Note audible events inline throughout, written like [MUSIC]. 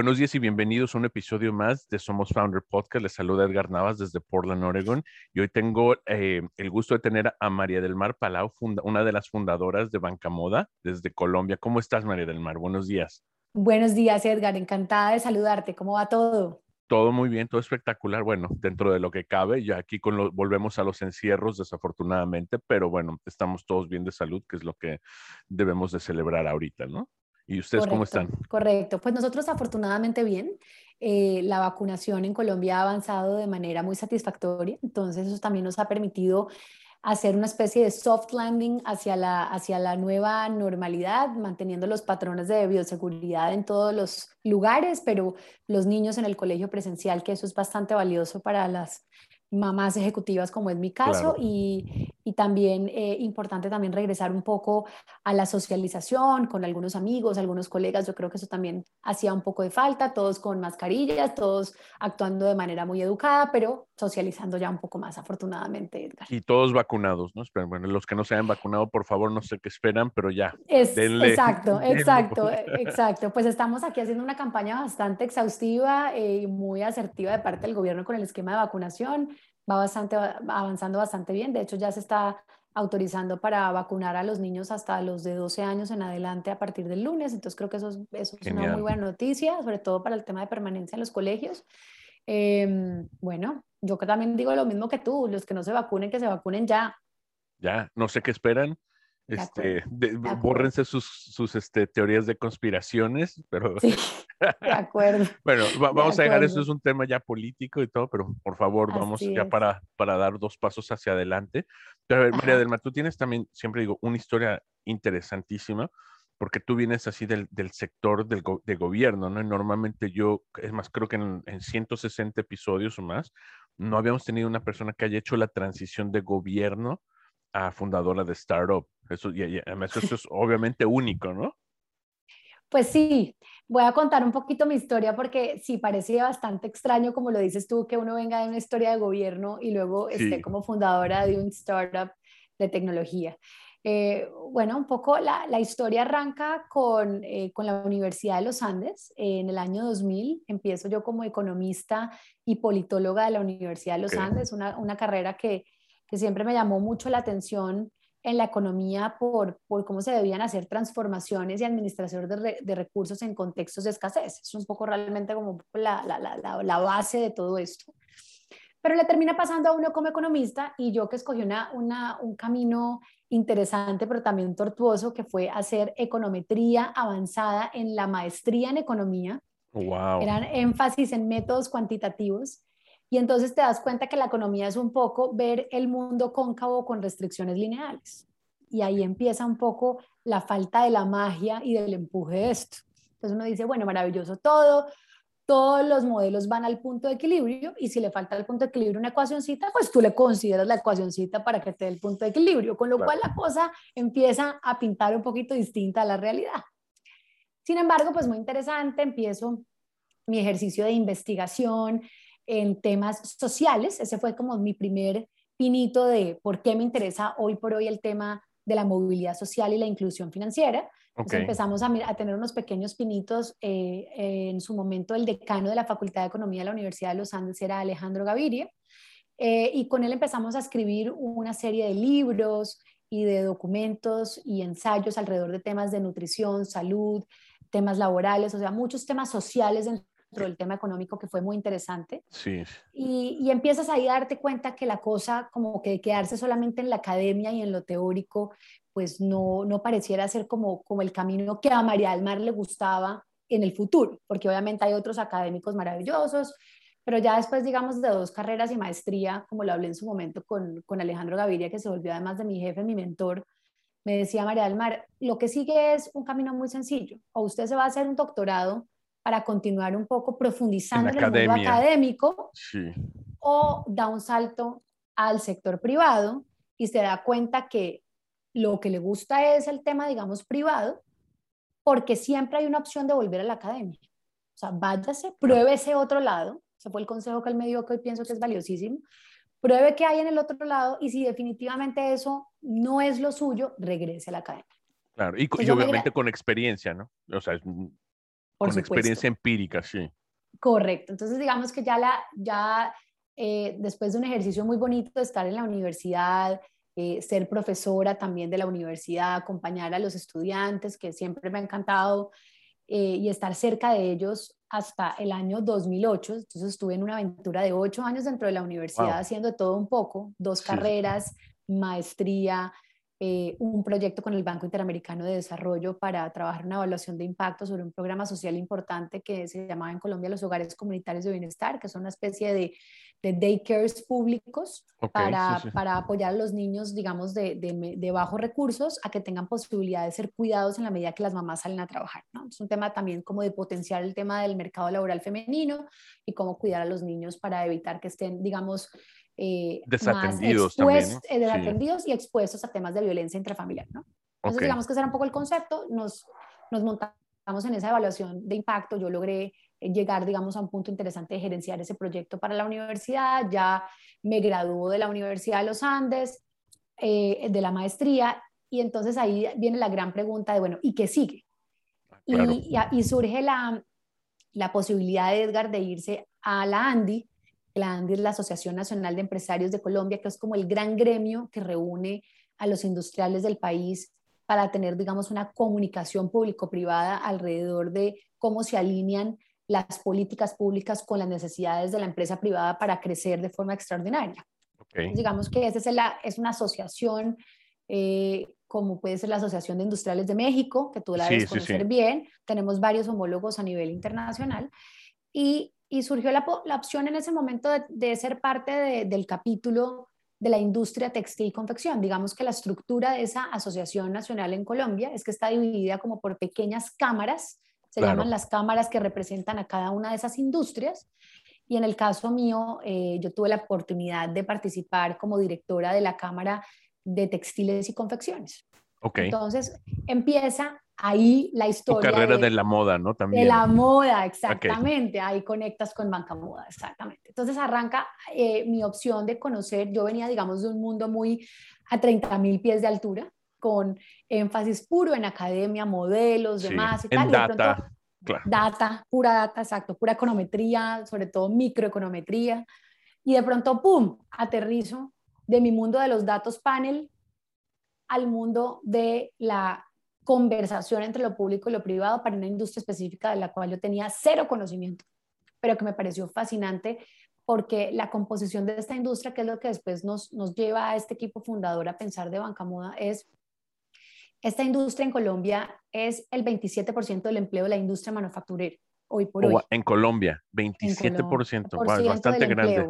Buenos días y bienvenidos a un episodio más de Somos Founder Podcast. Les saluda Edgar Navas desde Portland, Oregon. Y hoy tengo eh, el gusto de tener a María del Mar Palau, una de las fundadoras de Banca Moda desde Colombia. ¿Cómo estás, María del Mar? Buenos días. Buenos días, Edgar. Encantada de saludarte. ¿Cómo va todo? Todo muy bien, todo espectacular. Bueno, dentro de lo que cabe, ya aquí con volvemos a los encierros, desafortunadamente, pero bueno, estamos todos bien de salud, que es lo que debemos de celebrar ahorita, ¿no? ¿Y ustedes cómo están? Correcto, pues nosotros afortunadamente bien. Eh, la vacunación en Colombia ha avanzado de manera muy satisfactoria, entonces eso también nos ha permitido hacer una especie de soft landing hacia la, hacia la nueva normalidad, manteniendo los patrones de bioseguridad en todos los lugares, pero los niños en el colegio presencial, que eso es bastante valioso para las mamás ejecutivas como es mi caso y, y, también eh, importante también regresar un poco a la socialización con algunos amigos, algunos colegas, yo creo que eso también hacía un poco de falta, todos con mascarillas, todos actuando de manera muy educada, pero socializando ya un poco más afortunadamente, Edgar. Y todos vacunados, ¿no? Bueno, los que no se hayan vacunado, por favor, no sé qué esperan, pero ya. Es, exacto, [LAUGHS] exacto, exacto. Pues estamos aquí haciendo una campaña bastante exhaustiva y muy asertiva de parte del gobierno con el esquema de vacunación va bastante, avanzando bastante bien. De hecho, ya se está autorizando para vacunar a los niños hasta los de 12 años en adelante a partir del lunes. Entonces, creo que eso es, eso es una muy buena noticia, sobre todo para el tema de permanencia en los colegios. Em, bueno, yo también digo lo mismo que tú, los que no se vacunen, que se vacunen ya. Ya, no sé qué esperan. Este, bórrense sus, sus este, teorías de conspiraciones, pero... Sí, [LAUGHS] de acuerdo. bueno, vamos a dejar, eso es un tema ya político y todo, pero por favor, vamos ya para, para dar dos pasos hacia adelante. Pero a ver, María del Mar, tú tienes también, siempre digo, una historia interesantísima, porque tú vienes así del, del sector del de gobierno, ¿no? Y normalmente yo, es más, creo que en, en 160 episodios o más, no habíamos tenido una persona que haya hecho la transición de gobierno a fundadora de startup. Eso, y, eso es obviamente único, ¿no? Pues sí, voy a contar un poquito mi historia porque sí parecía bastante extraño, como lo dices tú, que uno venga de una historia de gobierno y luego esté como fundadora de un startup de tecnología. Eh, bueno, un poco la, la historia arranca con, eh, con, la Universidad de los Andes. en el año 2000 empiezo yo como economista y politóloga de la Universidad de los Andes, una, una carrera que que siempre me llamó mucho la atención en la economía por, por cómo se debían hacer transformaciones y administración de, de, recursos en contextos de escasez. Es un poco realmente como la, la, la, la, base de todo esto. Pero le termina pasando a uno como economista y yo que escogí una, una, un camino interesante, pero también tortuoso, que fue hacer econometría avanzada en la maestría en economía. Wow. Eran énfasis en métodos cuantitativos y entonces te das cuenta que la economía es un poco ver el mundo cóncavo con restricciones lineales. Y ahí empieza un poco la falta de la magia y del empuje de esto. Entonces uno dice, bueno, maravilloso todo, todos los modelos van al punto de equilibrio y si le falta el punto de equilibrio una ecuacióncita, pues tú le consideras la ecuacióncita para que te dé el punto de equilibrio, con lo cual la cosa empieza a pintar un poquito distinta a la realidad. Sin embargo, pues muy interesante, empiezo mi ejercicio de investigación, en temas sociales. Ese fue como mi primer pinito de por qué me interesa hoy por hoy el tema de la movilidad social y la inclusión financiera. Entonces empezamos a, tener unos pequeños pinitos. Eh, en su momento el decano de la Facultad de Economía de la Universidad de los Andes era Alejandro Gaviria. Eh, y con él empezamos a escribir una serie de libros y de documentos y ensayos alrededor de temas de nutrición, salud, temas laborales, o sea, muchos temas sociales en del tema económico que fue muy interesante. Sí. Y, y, empiezas ahí a darte cuenta que la cosa, como que quedarse solamente en la academia y en lo teórico, pues no, no pareciera ser como, como el camino que a María del Mar le gustaba en el futuro, porque obviamente hay otros académicos maravillosos, pero ya después, digamos, de dos carreras y maestría, como lo hablé en su momento con, con Alejandro Gaviria, que se volvió además de mi jefe, mi mentor, me decía María del Mar, lo que sigue es un camino muy sencillo, o usted se va a hacer un doctorado para continuar un poco profundizando en, el mundo académico o da un salto al sector privado y se da cuenta que lo que le gusta es el tema, digamos, privado, porque siempre hay una opción de volver a la academia. O sea, váyase, pruebe ese otro lado. Ese fue el consejo que él me dio que hoy pienso que es valiosísimo. Pruebe qué hay en el otro lado y si definitivamente eso no es lo suyo, regrese a la academia. Claro, y, obviamente con experiencia, ¿no? O sea, con experiencia empírica, sí. Correcto. Entonces, digamos que ya, la, ya eh, después de un ejercicio muy bonito de estar en la universidad, eh, ser profesora también de la universidad, acompañar a los estudiantes, que siempre me ha encantado, eh, y estar cerca de ellos hasta el año 2008. Entonces estuve en una aventura de ocho años dentro de la universidad haciendo todo un poco, dos carreras, maestría, eh, un proyecto con el Banco Interamericano de Desarrollo para trabajar una evaluación de impacto sobre un programa social importante que se llamaba en Colombia los Hogares Comunitarios de Bienestar, que son una especie de, de daycares públicos para, para, apoyar a los niños, digamos, de, de, bajos recursos a que tengan posibilidad de ser cuidados en la medida que las mamás salen a trabajar. ¿no? Es un tema también como de potenciar el tema del mercado laboral femenino y cómo cuidar a los niños para evitar que estén, digamos, eh, desatendidos también, eh, desatendidos y expuestos a temas de violencia intrafamiliar, ¿no? Entonces, digamos que ese era un poco el concepto, nos, nos montamos en esa evaluación de impacto, yo logré eh, llegar, digamos, a un punto interesante de gerenciar ese proyecto para la universidad, ya me graduó de la Universidad de los Andes, de la maestría, y entonces ahí viene la gran pregunta de, bueno, ¿y qué sigue? Y, y, surge la, la posibilidad de Edgar de irse a la ANDI, la ANDI es la Asociación Nacional de Empresarios de Colombia, que es como el gran gremio que reúne a los industriales del país para tener, digamos, una comunicación público-privada alrededor de cómo se alinean las políticas públicas con las necesidades de la empresa privada para crecer de forma extraordinaria. Digamos que esa es, la, es una asociación, eh, como puede ser la Asociación de Industriales de México, que tú la debes conocer bien. Tenemos varios homólogos a nivel internacional. Y y surgió la, opción en ese momento de, ser parte del capítulo de la industria textil y confección. Digamos que la estructura de esa asociación nacional en Colombia es que está dividida como por pequeñas cámaras, se llaman las cámaras que representan a cada una de esas industrias. Y en el caso mío, eh, yo tuve la oportunidad de participar como directora de la Cámara de Textiles y Confecciones. Okay. Entonces empieza ahí la historia. Tu carrera de, la moda, ¿no? También. De la moda, exactamente. Ahí conectas con Banca Moda, exactamente. Entonces arranca eh, mi opción de conocer. Yo venía, digamos, de un mundo muy a 30 mil pies de altura, con énfasis puro en academia, modelos, demás y tal. En data. claro. Data, pura data, exacto, pura econometría, sobre todo microeconometría. Y de pronto, ¡pum!, aterrizo de mi mundo de los datos panel al mundo de la conversación entre lo público y lo privado para una industria específica de la cual yo tenía cero conocimiento, pero que me pareció fascinante porque la composición de esta industria, que es lo que después nos, nos lleva a este equipo fundador a pensar de Banca Moda, es esta industria en Colombia es el 27% del empleo de la industria manufacturera hoy por hoy. En Colombia, 27%, es bastante grande.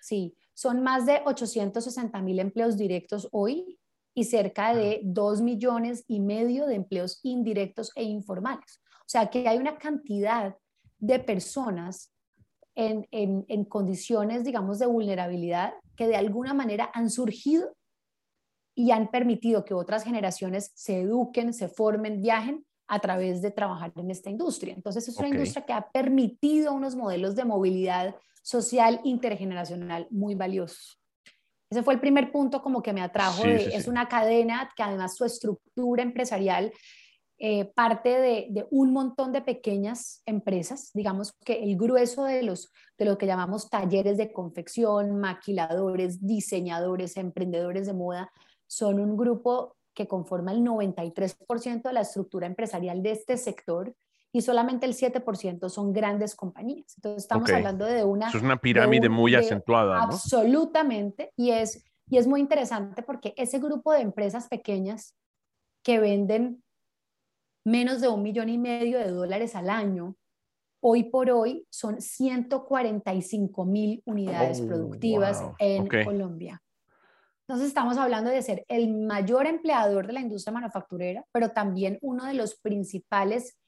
Sí, son más de 860 mil empleos directos hoy y cerca de 2 millones y medio de empleos indirectos e informales. O sea que hay una cantidad de personas en, en, condiciones, digamos, de vulnerabilidad que de alguna manera han surgido y han permitido que otras generaciones se eduquen, se formen, viajen a través de trabajar en esta industria. Entonces es una industria que ha permitido unos modelos de movilidad social intergeneracional muy valiosos. Ese fue el primer punto como que me atrajo. Es una cadena que además su estructura empresarial eh, parte de, un montón de pequeñas empresas. Digamos que el grueso de, los, de lo que llamamos talleres de confección, maquiladores, diseñadores, emprendedores de moda, son un grupo que conforma el 93% de la estructura empresarial de este sector y solamente el 7% son grandes compañías. Entonces estamos hablando de una... es una pirámide muy acentuada. ¿no? Absolutamente. Y es, y es muy interesante porque ese grupo de empresas pequeñas que venden menos de un millón y medio de dólares al año, hoy por hoy son 145 mil unidades oh, productivas en Colombia. Entonces estamos hablando de ser el mayor empleador de la industria manufacturera, pero también uno de los principales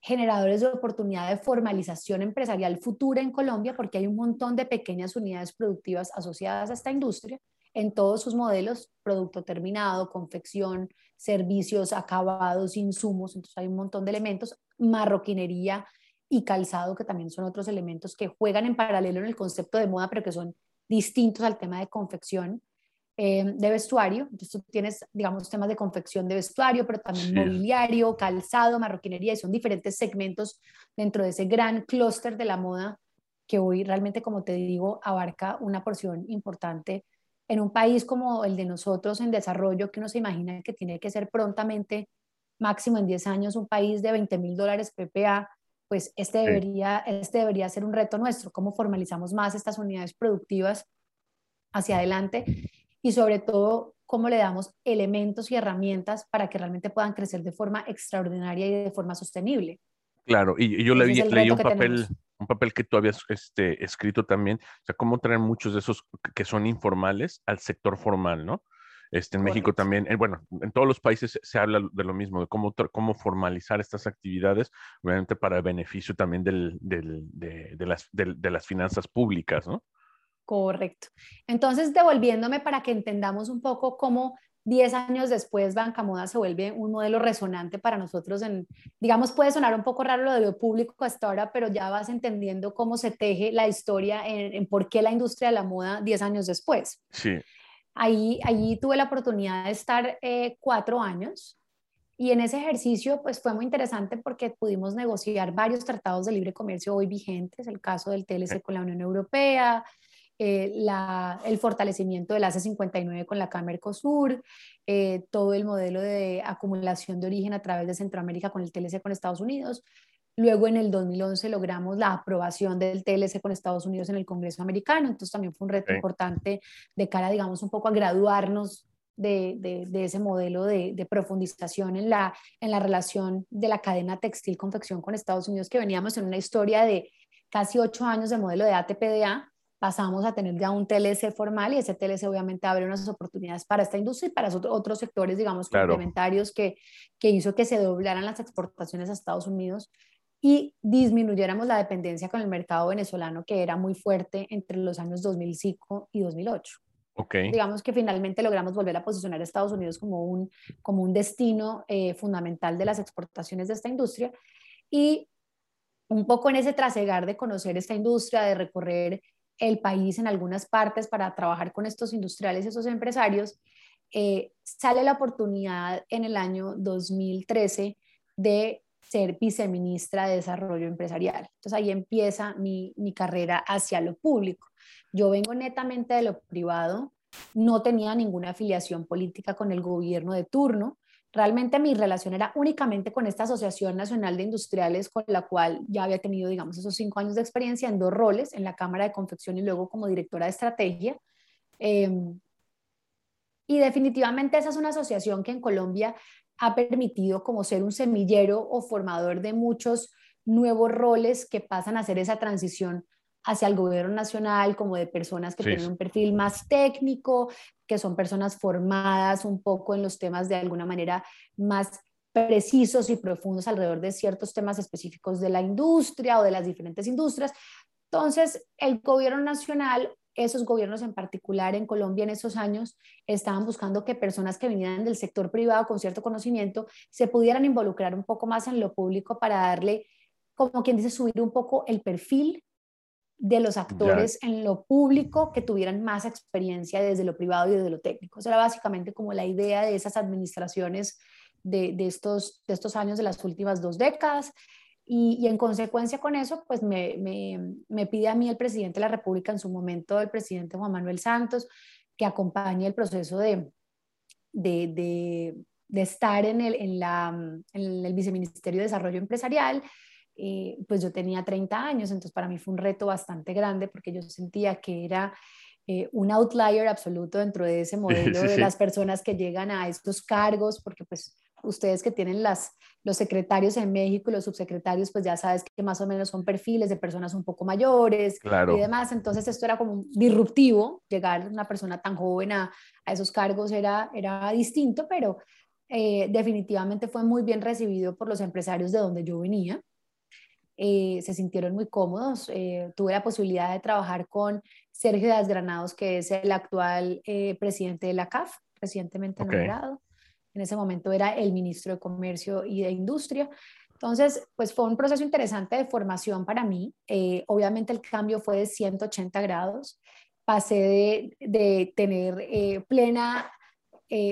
generadores de oportunidad de formalización empresarial futura en Colombia, porque hay un montón de pequeñas unidades productivas asociadas a esta industria en todos sus modelos, producto terminado, confección, servicios, acabados, insumos, entonces hay un montón de elementos, marroquinería y calzado, que también son otros elementos que juegan en paralelo en el concepto de moda, pero que son distintos al tema de confección. Eh, de vestuario. Entonces tú tienes, digamos, temas de confección de vestuario, pero también mobiliario, calzado, marroquinería, y son diferentes segmentos dentro de ese gran clúster de la moda que hoy realmente, como te digo, abarca una porción importante en un país como el de nosotros en desarrollo, que uno se imagina que tiene que ser prontamente, máximo en 10 años, un país de 20 mil dólares PPA, pues este debería, este debería ser un reto nuestro, cómo formalizamos más estas unidades productivas hacia adelante y sobre todo cómo le damos elementos y herramientas para que realmente puedan crecer de forma extraordinaria y de forma sostenible. Claro, y, yo leí, leí un papel, un papel que tú habías este, escrito también, o sea, cómo traer muchos de esos que son informales al sector formal, ¿no? Este, en México también, eh, bueno, en todos los países se habla de lo mismo, de cómo, cómo formalizar estas actividades, obviamente para el beneficio también del, del, de, de, las, de, las finanzas públicas, ¿no? Correcto. Entonces, devolviéndome para que entendamos un poco cómo 10 años después Banca Moda se vuelve un modelo resonante para nosotros. En, digamos, puede sonar un poco raro lo de lo público hasta ahora, pero ya vas entendiendo cómo se teje la historia en, por qué la industria de la moda 10 años después. Sí. Ahí, allí tuve la oportunidad de estar eh, cuatro años y en ese ejercicio, pues fue muy interesante porque pudimos negociar varios tratados de libre comercio hoy vigentes, el caso del TLC con la Unión Europea, eh, el fortalecimiento del AC59 con la Cámara Mercosur, eh, todo el modelo de acumulación de origen a través de Centroamérica con el TLC con Estados Unidos. Luego en el 2011 logramos la aprobación del TLC con Estados Unidos en el Congreso americano, entonces también fue un reto importante de cara, digamos, un poco a graduarnos de, de, ese modelo de, de, profundización en la, en la relación de la cadena textil-confección con Estados Unidos, que veníamos en una historia de casi ocho años de modelo de ATPDA, pasamos a tener ya un TLC formal y ese TLC obviamente abre unas oportunidades para esta industria y para otros sectores, digamos, complementarios que, que hizo que se doblaran las exportaciones a Estados Unidos y disminuyéramos la dependencia con el mercado venezolano que era muy fuerte entre los años 2005 y 2008. Okay. Digamos que finalmente logramos volver a posicionar a Estados Unidos como un, como un destino eh, fundamental de las exportaciones de esta industria y un poco en ese trasegar de conocer esta industria, de recorrer el país en algunas partes para trabajar con estos industriales y esos empresarios, eh, sale la oportunidad en el año 2013 de ser viceministra de Desarrollo Empresarial. Entonces ahí empieza mi, mi carrera hacia lo público. Yo vengo netamente de lo privado, no tenía ninguna afiliación política con el gobierno de turno, Realmente mi relación era únicamente con esta Asociación Nacional de Industriales, con la cual ya había tenido, digamos, esos cinco años de experiencia en dos roles, en la Cámara de Confección y luego como directora de estrategia. Em, y definitivamente esa es una asociación que en Colombia ha permitido como ser un semillero o formador de muchos nuevos roles que pasan a hacer esa transición hacia el gobierno nacional, como de personas que tienen un perfil más técnico, que son personas formadas un poco en los temas de alguna manera más precisos y profundos alrededor de ciertos temas específicos de la industria o de las diferentes industrias. Entonces, el gobierno nacional, esos gobiernos en particular en Colombia en esos años, estaban buscando que personas que vinieran del sector privado con cierto conocimiento se pudieran involucrar un poco más en lo público para darle, como quien dice, subir un poco el perfil de los actores en lo público que tuvieran más experiencia desde lo privado y desde lo técnico. Eso era básicamente como la idea de esas administraciones de, estos, de estos años de las últimas dos décadas. Y, en consecuencia con eso, pues me, me, pide a mí el presidente de la República, en su momento el presidente Juan Manuel Santos, que acompañe el proceso de, de, de, estar en el, en, la, en el Viceministerio de Desarrollo Empresarial eh, pues yo tenía 30 años, entonces para mí fue un reto bastante grande porque yo sentía que era eh, un outlier absoluto dentro de ese [LAUGHS] modelo de las personas que llegan a estos cargos, porque pues ustedes que tienen las, los secretarios en México y los subsecretarios, pues ya sabes que más o menos son perfiles de personas un poco mayores y demás. Entonces esto era como disruptivo, llegar una persona tan joven a, a esos cargos era, era distinto, pero eh, definitivamente fue muy bien recibido por los empresarios de donde yo venía eh, se sintieron muy cómodos. Eh, tuve la posibilidad de trabajar con Sergio Díaz Granados, que es el actual eh, presidente de la CAF, recientemente nombrado. En ese momento era el ministro de Comercio y de Industria. Entonces, pues fue un proceso interesante de formación para mí. obviamente el cambio fue de 180 grados. Pasé de, de tener plena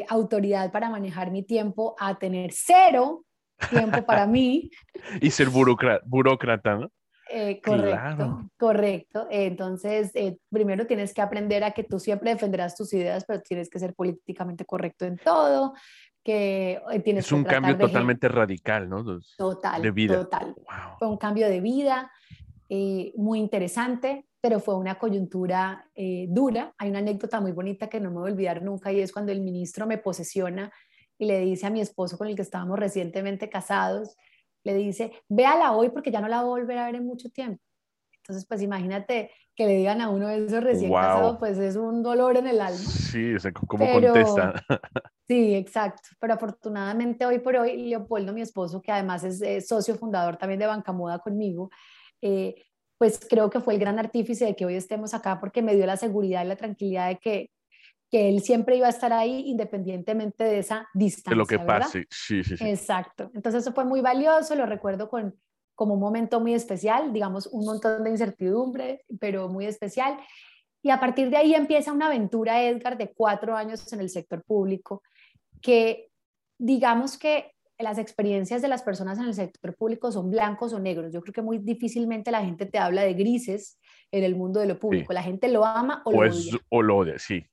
autoridad para manejar mi tiempo a tener cero tiempo para mí. [LAUGHS] y ser burócrata, ¿no? Eh, correcto, correcto. Entonces, eh, primero tienes que aprender a que tú siempre defenderás tus ideas, pero tienes que ser políticamente correcto en todo. Que eh, tienes es un cambio totalmente radical, ¿no? Total, de vida. Total. Fue un cambio de vida muy interesante, pero fue una coyuntura dura. Hay una anécdota muy bonita que no me voy a olvidar nunca y es cuando el ministro me posesiona y le dice a mi esposo con el que estábamos recientemente casados, le dice, véala hoy porque ya no la voy a volver a ver en mucho tiempo. Entonces, pues imagínate que le digan a uno de esos recién casados, pues es un dolor en el alma. Sí, ¿cómo contesta? [LAUGHS] Sí, exacto. Pero afortunadamente hoy por hoy, Leopoldo, mi esposo, que además es socio fundador también de Banca Moda conmigo, eh, pues creo que fue el gran artífice de que hoy estemos acá porque me dio la seguridad y la tranquilidad de que que él siempre iba a estar ahí independientemente de esa distancia. De lo que pase, sí, sí, sí. Exacto. Entonces eso fue muy valioso, lo recuerdo con, como un momento muy especial, digamos, un montón de incertidumbre, pero muy especial. Y a partir de ahí empieza una aventura, Edgar, de cuatro años en el sector público, que digamos que las experiencias de las personas en el sector público son blancos o negros. Yo creo que muy difícilmente la gente te habla de grises en el mundo de lo público. La gente lo ama o, lo odia. O lo odia, sí.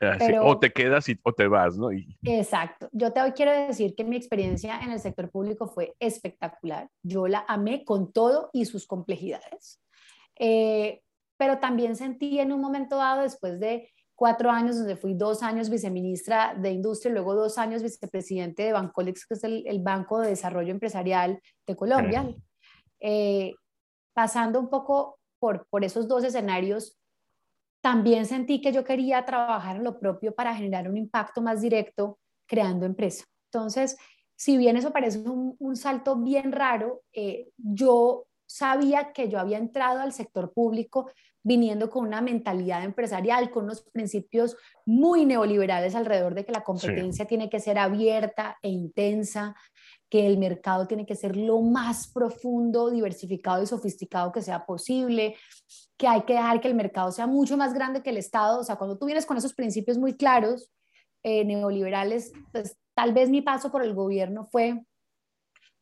Ah, o te quedas y, o te vas, ¿no? Exacto. Yo te quiero decir que mi experiencia en el sector público fue espectacular. Yo la amé con todo y sus complejidades. Eh, pero también sentí en un momento dado, después de cuatro años, donde fui dos años viceministra de Industria, luego dos años vicepresidente de Bancolex, que es el, Banco de Desarrollo Empresarial de Colombia, eh, pasando un poco por, por esos dos escenarios, también sentí que yo quería trabajar en lo propio para generar un impacto más directo creando empresa. Entonces, si bien eso parece un, salto bien raro, eh, yo sabía que yo había entrado al sector público viniendo con una mentalidad empresarial, con unos principios muy neoliberales alrededor de que la competencia tiene que ser abierta e intensa, que el mercado tiene que ser lo más profundo, diversificado y sofisticado que sea posible, que hay que dejar que el mercado sea mucho más grande que el Estado. O sea, cuando tú vienes con esos principios muy claros, eh, neoliberales, pues tal vez mi paso por el gobierno fue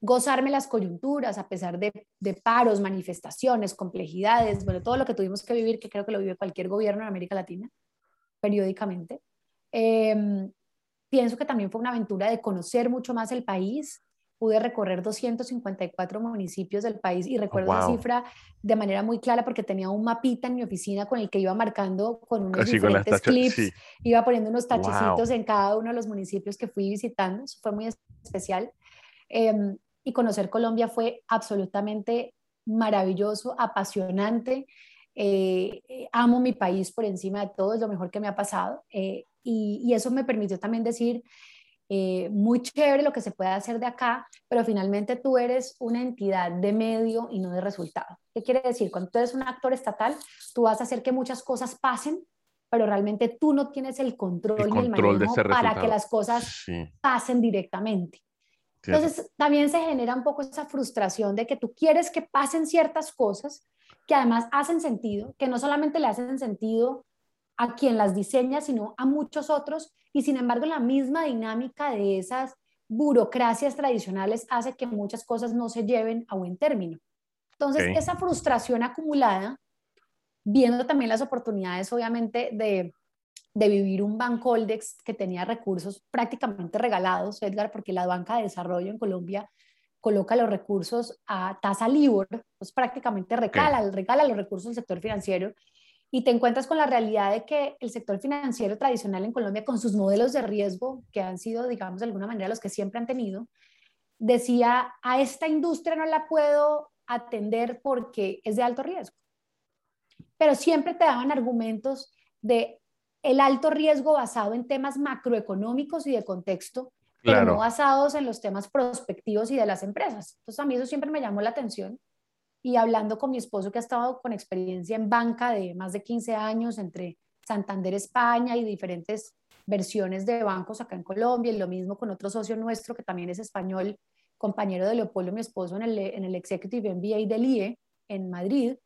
gozarme las coyunturas a pesar de, de, paros, manifestaciones, complejidades, bueno, todo lo que tuvimos que vivir, que creo que lo vive cualquier gobierno en América Latina, periódicamente. Em, pienso que también fue una aventura de conocer mucho más el país, pude recorrer 254 municipios del país y recuerdo la cifra de manera muy clara porque tenía un mapita en mi oficina con el que iba marcando con unos diferentes clips, iba poniendo unos tachecitos en cada uno de los municipios que fui visitando, eso fue muy especial. Em, y conocer Colombia fue absolutamente maravilloso, apasionante. Eh, eh, amo mi país por encima de todo, es lo mejor que me ha pasado. Eh, y, y, eso me permitió también decir, eh, muy chévere lo que se puede hacer de acá, pero finalmente tú eres una entidad de medio y no de resultado. ¿Qué quiere decir? Cuando tú eres un actor estatal, tú vas a hacer que muchas cosas pasen, pero realmente tú no tienes el control, el control y el manejo para que las cosas pasen directamente. Entonces, también se genera un poco esa frustración de que tú quieres que pasen ciertas cosas que además hacen sentido, que no solamente le hacen sentido a quien las diseña, sino a muchos otros, y sin embargo la misma dinámica de esas burocracias tradicionales hace que muchas cosas no se lleven a buen término. Entonces, esa frustración acumulada, viendo también las oportunidades, obviamente, de, de vivir un Bancoldex que tenía recursos prácticamente regalados, Edgar, porque la banca de desarrollo en Colombia coloca los recursos a tasa LIBOR, pues prácticamente regala, regala los recursos del sector financiero y te encuentras con la realidad de que el sector financiero tradicional en Colombia, con sus modelos de riesgo, que han sido, digamos, de alguna manera los que siempre han tenido, decía, a esta industria no la puedo atender porque es de alto riesgo. Pero siempre te daban argumentos de el alto riesgo basado en temas macroeconómicos y de contexto, pero no basados en los temas prospectivos y de las empresas. Entonces a mí eso siempre me llamó la atención. Y hablando con mi esposo que ha estado con experiencia en banca de más de 15 años entre Santander España y diferentes versiones de bancos acá en Colombia, y lo mismo con otro socio nuestro que también es español, compañero de Leopoldo, mi esposo, en el, en el Executive MBA del IE en Madrid,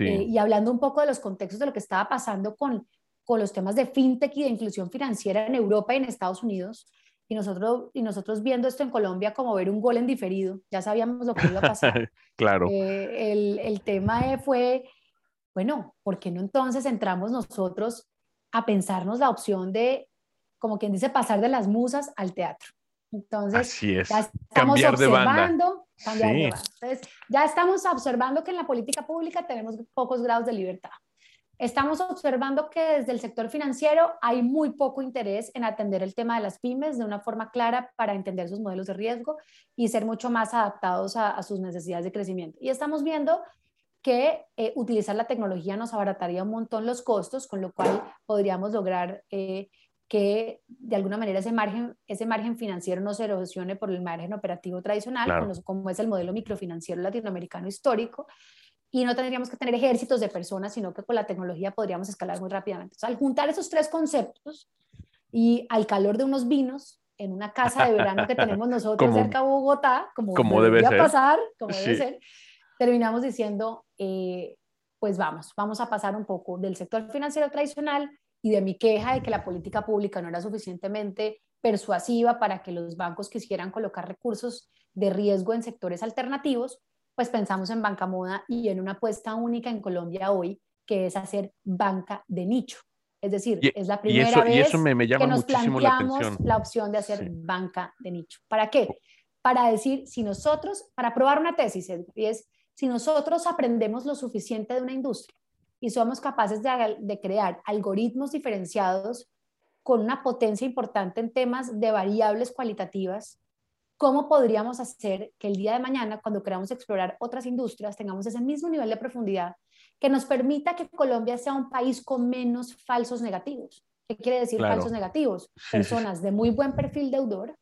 eh, y hablando un poco de los contextos de lo que estaba pasando con, con los temas de fintech y de inclusión financiera en Europa y en Estados Unidos, y nosotros, y nosotros viendo esto en Colombia como ver un gol en diferido, ya sabíamos lo que iba a pasar. [LAUGHS] claro. Eh, el, el, tema fue, bueno, ¿por qué no entonces entramos nosotros a pensarnos la opción de, como quien dice, pasar de las musas al teatro? Entonces, Así es. ya estamos cambiar observando, de cambiar de banda. Entonces, ya estamos observando que en la política pública tenemos pocos grados de libertad. Estamos observando que desde el sector financiero hay muy poco interés en atender el tema de las pymes de una forma clara para entender sus modelos de riesgo y ser mucho más adaptados a, sus necesidades de crecimiento. Y estamos viendo que eh, utilizar la tecnología nos abarataría un montón los costos, con lo cual podríamos lograr eh, que de alguna manera ese margen, ese margen financiero no se erosione por el margen operativo tradicional, como es el modelo microfinanciero latinoamericano histórico, y no tendríamos que tener ejércitos de personas, sino que con la tecnología podríamos escalar muy rápidamente. al juntar esos tres conceptos y al calor de unos vinos en una casa de verano que tenemos nosotros [LAUGHS] cerca de Bogotá, como, como debe pasar, como debe ser, terminamos diciendo, eh, pues vamos, vamos a pasar un poco del sector financiero tradicional y de mi queja de que la política pública no era suficientemente persuasiva para que los bancos quisieran colocar recursos de riesgo en sectores alternativos, pues pensamos en banca moda y en una apuesta única en Colombia hoy, que es hacer banca de nicho. Es decir, es la primera vez que nos planteamos la, opción de hacer banca de nicho. ¿Para qué? Para decir, si nosotros, para probar una tesis, y es, si nosotros aprendemos lo suficiente de una industria y somos capaces de, de crear algoritmos diferenciados con una potencia importante en temas de variables cualitativas, ¿Cómo podríamos hacer que el día de mañana, cuando queramos explorar otras industrias, tengamos ese mismo nivel de profundidad que nos permita que Colombia sea un país con menos falsos negativos? ¿Qué quiere decir falsos negativos? Personas de muy buen perfil deudor,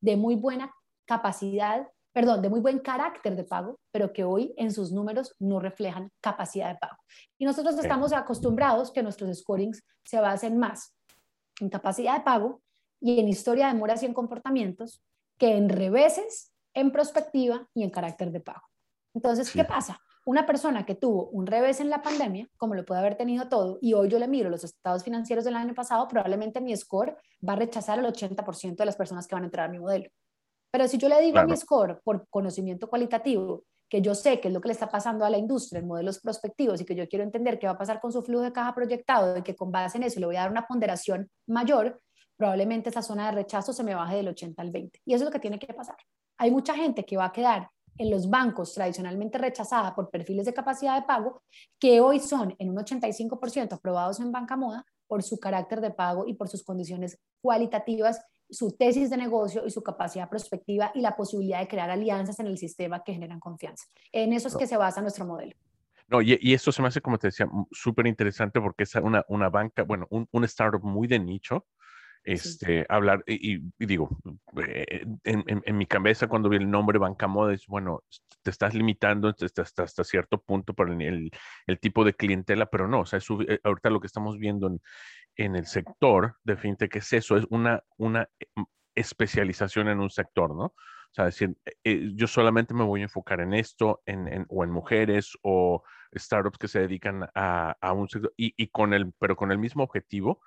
de muy buena capacidad, perdón, de muy buen carácter de pago, pero que hoy en sus números no reflejan capacidad de pago. Y nosotros estamos acostumbrados que nuestros scorings se basen más en capacidad de pago y en historia de moras y en comportamientos que en reveses, en prospectiva y en carácter de pago. Entonces, ¿qué pasa? Una persona que tuvo un revés en la pandemia, como lo puede haber tenido todo, y hoy yo le miro los estados financieros del año pasado, probablemente mi score va a rechazar al 80% de las personas que van a entrar a mi modelo. Pero si yo le digo a mi score por conocimiento cualitativo, que yo sé qué es lo que le está pasando a la industria en modelos prospectivos y que yo quiero entender qué va a pasar con su flujo de caja proyectado y que con base en eso le voy a dar una ponderación mayor, probablemente esa zona de rechazo se me baje del 80 al 20. Y eso es lo que tiene que pasar. Hay mucha gente que va a quedar en los bancos tradicionalmente rechazada por perfiles de capacidad de pago, que hoy son en un 85% aprobados en banca moda por su carácter de pago y por sus condiciones cualitativas, su tesis de negocio y su capacidad prospectiva y la posibilidad de crear alianzas en el sistema que generan confianza. En eso es que se basa nuestro modelo. No, y, y, eso se me hace, como te decía, súper interesante porque es una, una banca, bueno, un, un startup muy de nicho, este, hablar, y, digo, eh, en, mi cabeza cuando vi el nombre Banca Moda, es bueno, te estás limitando hasta, cierto punto para el, tipo de clientela, pero no, o sea, eh, ahorita lo que estamos viendo en, el sector de fintech es eso, es una, mm, especialización en un sector, ¿no? O sea, decir, eh, yo solamente me voy a enfocar en esto, en, o en mujeres o startups que se dedican a, a un sector, y, y, con el, pero con el mismo objetivo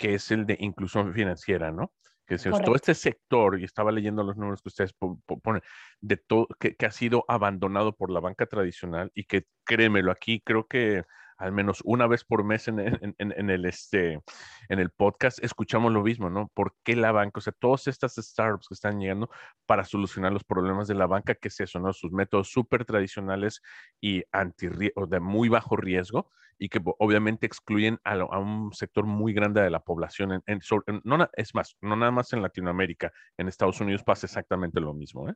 que es el de inclusión financiera, ¿no? Que es todo este sector, y estaba leyendo los números que ustedes ponen, de todo, que, que, ha sido abandonado por la banca tradicional y que, créemelo, aquí creo que al menos una vez por mes en, el, este, en el podcast, escuchamos lo mismo, ¿no? ¿Por qué la banca? O sea, todas estas startups que están llegando para solucionar los problemas de la banca, ¿qué es eso, no? Sus métodos súper tradicionales y anti o de muy bajo riesgo y que obviamente excluyen a, un sector muy grande de la población. En, no, es más, no nada más en Latinoamérica, en Estados Unidos pasa exactamente lo mismo, ¿eh?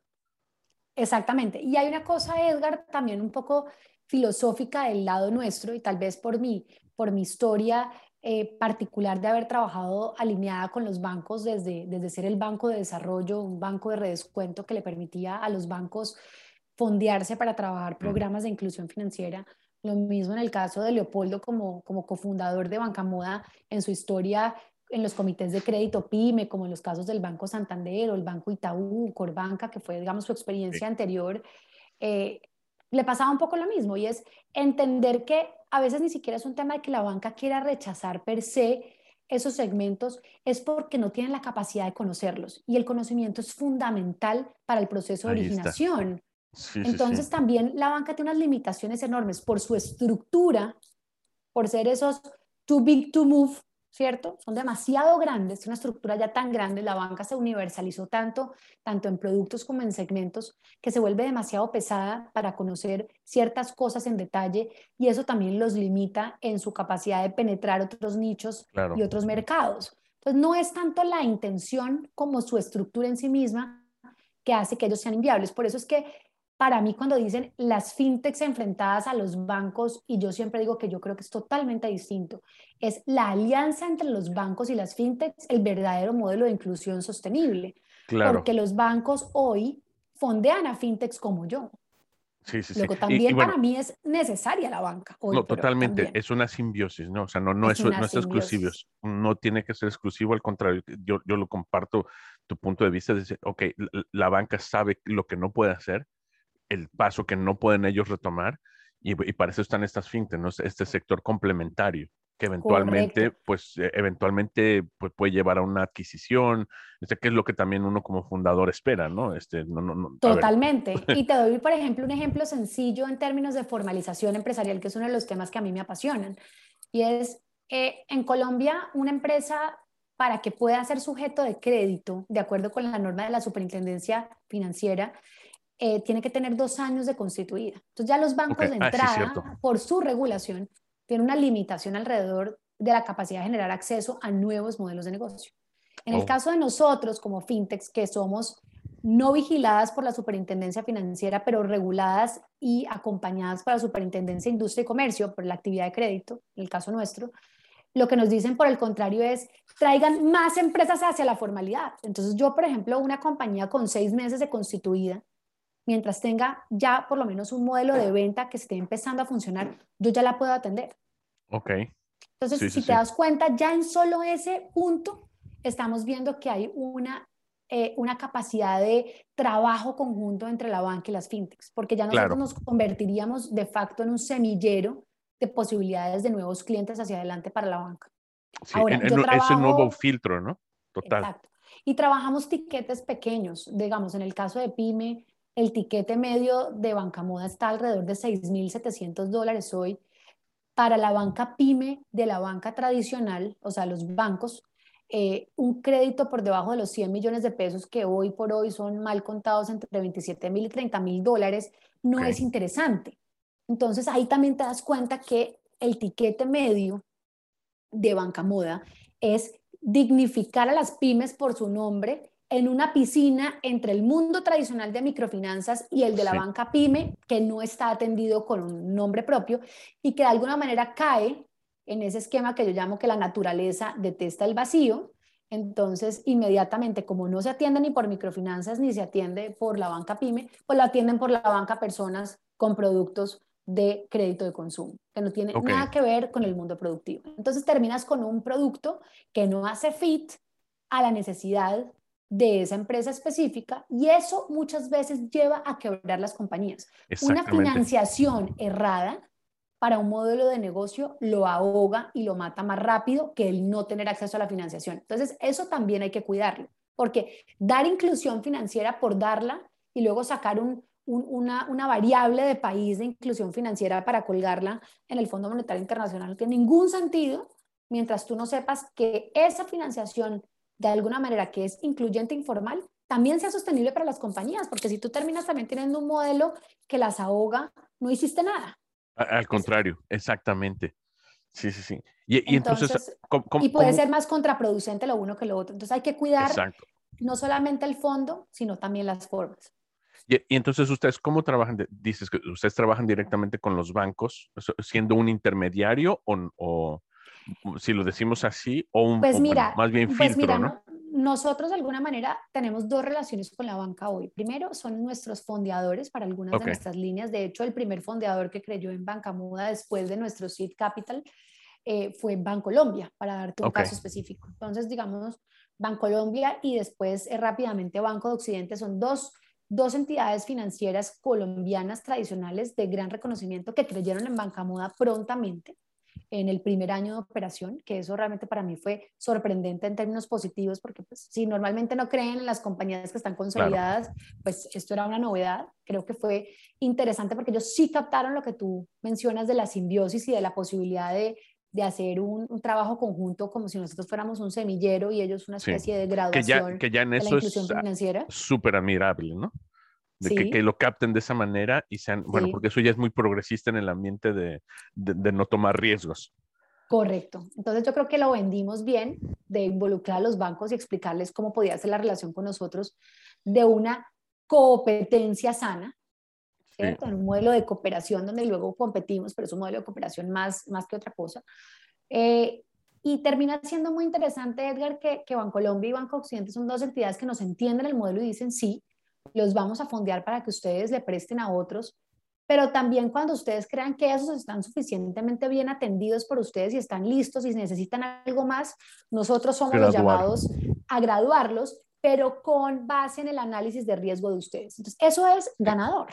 Exactamente. Y hay una cosa, Edgar, también un poco filosófica del lado nuestro y tal vez por mi, por mi historia eh, particular de haber trabajado alineada con los bancos desde, desde ser el banco de desarrollo, un banco de redescuento que le permitía a los bancos fondearse para trabajar programas de inclusión financiera. Lo mismo en el caso de Leopoldo como, como cofundador de Banca Moda en su historia en los comités de crédito PYME, como en los casos del Banco Santander o el Banco Itaú, Corbanca, que fue, digamos, su experiencia anterior, eh, le pasaba un poco lo mismo y es entender que a veces ni siquiera es un tema de que la banca quiera rechazar per se esos segmentos, es porque no tienen la capacidad de conocerlos y el conocimiento es fundamental para el proceso de originación. Entonces también la banca tiene unas limitaciones enormes por su estructura, por ser esos too big to move, ¿cierto? Son demasiado grandes, una estructura ya tan grande, la banca se universalizó tanto, tanto en productos como en segmentos, que se vuelve demasiado pesada para conocer ciertas cosas en detalle y eso también los limita en su capacidad de penetrar otros nichos y otros mercados. Entonces, no es tanto la intención como su estructura en sí misma que hace que ellos sean inviables. Por eso es que para mí cuando dicen las fintechs enfrentadas a los bancos, y yo siempre digo que yo creo que es totalmente distinto, es la alianza entre los bancos y las fintechs el verdadero modelo de inclusión sostenible. Claro. Porque los bancos hoy fondean a fintechs como yo. Sí, sí, Luego también para mí es necesaria la banca. Hoy, no, totalmente, es una simbiosis, ¿no? O sea, no, no es, no es exclusivo, no tiene que ser exclusivo, al contrario, yo, yo lo comparto tu punto de vista, de decir, ok, la banca sabe lo que no puede hacer, el paso que no pueden ellos retomar y, para eso están estas fintechs, ¿no? este sector complementario que eventualmente, pues, e, eventualmente pues, puede llevar a una adquisición, este, que es lo que también uno como fundador espera, ¿no? Este, no, no, Totalmente. [LAUGHS] Y te doy, por ejemplo, un ejemplo sencillo en términos de formalización empresarial, que es uno de los temas que a mí me apasionan. Y es, eh, en Colombia, una empresa para que pueda ser sujeto de crédito, de acuerdo con la norma de la Superintendencia Financiera, eh, tiene que tener dos años de constituida. Entonces ya los bancos de ah, entrada, por su regulación, tienen una limitación alrededor de la capacidad de generar acceso a nuevos modelos de negocio. En el oh. caso de nosotros como fintechs, que somos no vigiladas por la Superintendencia Financiera, pero reguladas y acompañadas por la Superintendencia de Industria y Comercio, por la actividad de crédito, en el caso nuestro, lo que nos dicen por el contrario es, traigan más empresas hacia la formalidad. Entonces yo, por ejemplo, una compañía con seis meses de constituida, mientras tenga ya por lo menos un modelo de venta que esté empezando a funcionar, yo ya la puedo atender. Ok. Entonces, si te das cuenta, ya en solo ese punto estamos viendo que hay una, eh, una capacidad de trabajo conjunto entre la banca y las fintechs, porque ya nosotros nos convertiríamos de facto en un semillero de posibilidades de nuevos clientes hacia adelante para la banca. Sí, Ahora, en, ese nuevo filtro, ¿no? Total. Exacto. Y trabajamos tiquetes pequeños, digamos, en el caso de PyME, el tiquete medio de banca moda está alrededor de 6.700 dólares hoy. Para la banca pyme de la banca tradicional, o sea, los bancos, eh, un crédito por debajo de los 100 millones de pesos que hoy por hoy son mal contados entre 27 mil y 30 mil dólares, no es interesante. Entonces ahí también te das cuenta que el tiquete medio de banca moda es dignificar a las pymes por su nombre en una piscina entre el mundo tradicional de microfinanzas y el de la banca pyme, que no está atendido con un nombre propio y que de alguna manera cae en ese esquema que yo llamo que la naturaleza detesta el vacío. Entonces, inmediatamente, como no se atiende ni por microfinanzas ni se atiende por la banca pyme, pues lo atienden por la banca personas con productos de crédito de consumo, que no tiene nada que ver con el mundo productivo. Entonces terminas con un producto que no hace fit a la necesidad de esa empresa específica y eso muchas veces lleva a quebrar las compañías. Una financiación errada para un modelo de negocio lo ahoga y lo mata más rápido que el no tener acceso a la financiación. Entonces, eso también hay que cuidarlo, porque dar inclusión financiera por darla y luego sacar una, una variable de país de inclusión financiera para colgarla en el Fondo Monetario Internacional no tiene ningún sentido mientras tú no sepas que esa financiación de alguna manera que es incluyente informal, también sea sostenible para las compañías, porque si tú terminas también teniendo un modelo que las ahoga, no hiciste nada. Al contrario, exactamente. Sí, sí, sí. Y, entonces, y puede ser más contraproducente lo uno que lo otro. Entonces hay que cuidar no solamente el fondo, sino también las formas. Y, entonces ustedes, ¿cómo trabajan? Dices que ustedes trabajan directamente con los bancos, siendo un intermediario o, si lo decimos así, o un pues mira, más bien pues filtro, ¿no? nosotros de alguna manera tenemos dos relaciones con la banca hoy. Primero son nuestros fondeadores para algunas de nuestras líneas. De hecho, el primer fondeador que creyó en Banca Muda después de nuestro seed capital eh, fue Bancolombia, para darte un caso específico. Entonces, digamos, Bancolombia y después eh, rápidamente Banco de Occidente son dos, dos entidades financieras colombianas tradicionales de gran reconocimiento que creyeron en Banca Muda prontamente en el primer año de operación, que eso realmente para mí fue sorprendente en términos positivos, porque pues, si normalmente no creen en las compañías que están consolidadas, pues esto era una novedad. Creo que fue interesante porque ellos sí captaron lo que tú mencionas de la simbiosis y de la posibilidad de, de hacer un, un, trabajo conjunto como si nosotros fuéramos un semillero y ellos una especie de graduación que ya, que ya en eso es súper admirable, ¿no? De que, lo capten de esa manera y sean, bueno, porque eso ya es muy progresista en el ambiente de, de, no tomar riesgos. Correcto. Entonces yo creo que lo vendimos bien de involucrar a los bancos y explicarles cómo podía ser la relación con nosotros de una competencia sana, ¿cierto? En un modelo de cooperación donde luego competimos, pero es un modelo de cooperación más, más que otra cosa. Eh, y termina siendo muy interesante, Edgar, que, que Bancolombia y Banco Occidente son dos entidades que nos entienden el modelo y dicen sí, los vamos a fondear para que ustedes le presten a otros, pero también cuando ustedes crean que esos están suficientemente bien atendidos por ustedes y están listos y necesitan algo más, nosotros somos los llamados a graduarlos, pero con base en el análisis de riesgo de ustedes. Entonces, eso es ganador.